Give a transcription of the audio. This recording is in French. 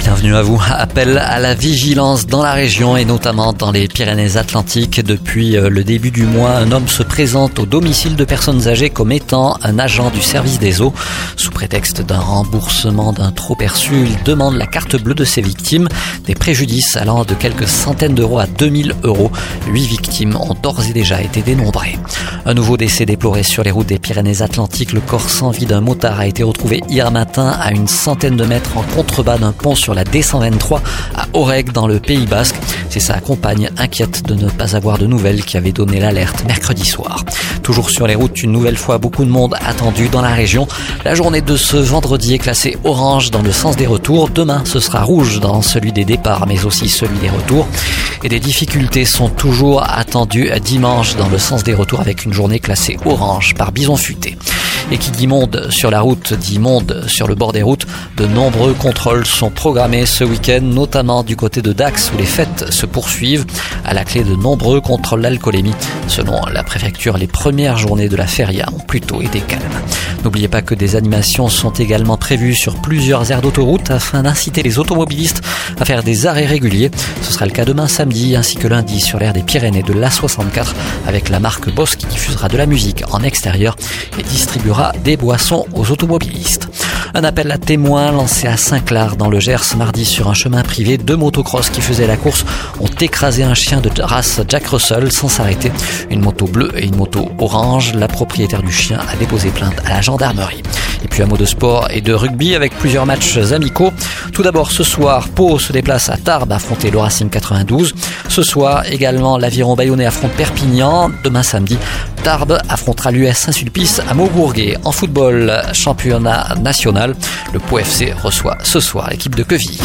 Bienvenue à vous. Appel à la vigilance dans la région et notamment dans les Pyrénées-Atlantiques. Depuis euh, le début du mois, un homme se présente au domicile de personnes âgées comme étant un agent du service des eaux. Sous prétexte d'un remboursement d'un trop perçu, il demande la carte bleue de ses victimes. Des préjudices allant de quelques centaines d'euros à 2000 euros. Huit victimes ont d'ores et déjà été dénombrées. Un nouveau décès déploré sur les routes des Pyrénées-Atlantiques. Le corps sans vie d'un motard a été retrouvé hier matin à une centaine de mètres en contrebas d'un pont sur la D123 à Oreg dans le Pays Basque. C'est sa compagne inquiète de ne pas avoir de nouvelles qui avait donné l'alerte mercredi soir. Toujours sur les routes, une nouvelle fois beaucoup de monde attendu dans la région. La journée de ce vendredi est classée orange dans le sens des retours. Demain, ce sera rouge dans celui des départs, mais aussi celui des retours. Et des difficultés sont toujours attendues dimanche dans le sens des retours avec une journée classée orange par bison futé. Et qui dit monde sur la route, dit monde sur le bord des routes. De nombreux contrôles sont programmés ce week-end, notamment du côté de Dax où les fêtes se poursuivent. À la clé de nombreux contrôles d'alcoolémie. Selon la préfecture, les premières journées de la feria ont plutôt été calmes. N'oubliez pas que des animations sont également prévues sur plusieurs aires d'autoroute afin d'inciter les automobilistes à faire des arrêts réguliers. Ce sera le cas demain samedi ainsi que lundi sur l'aire des Pyrénées de l'A64 avec la marque Bosch qui diffusera de la musique en extérieur et distribuera des boissons aux automobilistes. Un appel à témoins lancé à Saint-Clar dans le Gers mardi sur un chemin privé. Deux motocross qui faisaient la course ont écrasé un chien de race Jack Russell sans s'arrêter. Une moto bleue et une moto orange. La propriétaire du chien a déposé plainte à la gendarmerie. Et puis un mot de sport et de rugby avec plusieurs matchs amicaux. Tout d'abord ce soir, Pau se déplace à Tarbes affronter le Racing 92. Ce soir également l'Aviron Bayonnais affronte Perpignan. Demain samedi, Tarbes affrontera l'US Saint-Sulpice à Maubourguet. En football, championnat national, le Pau FC reçoit ce soir l'équipe de Quevilly.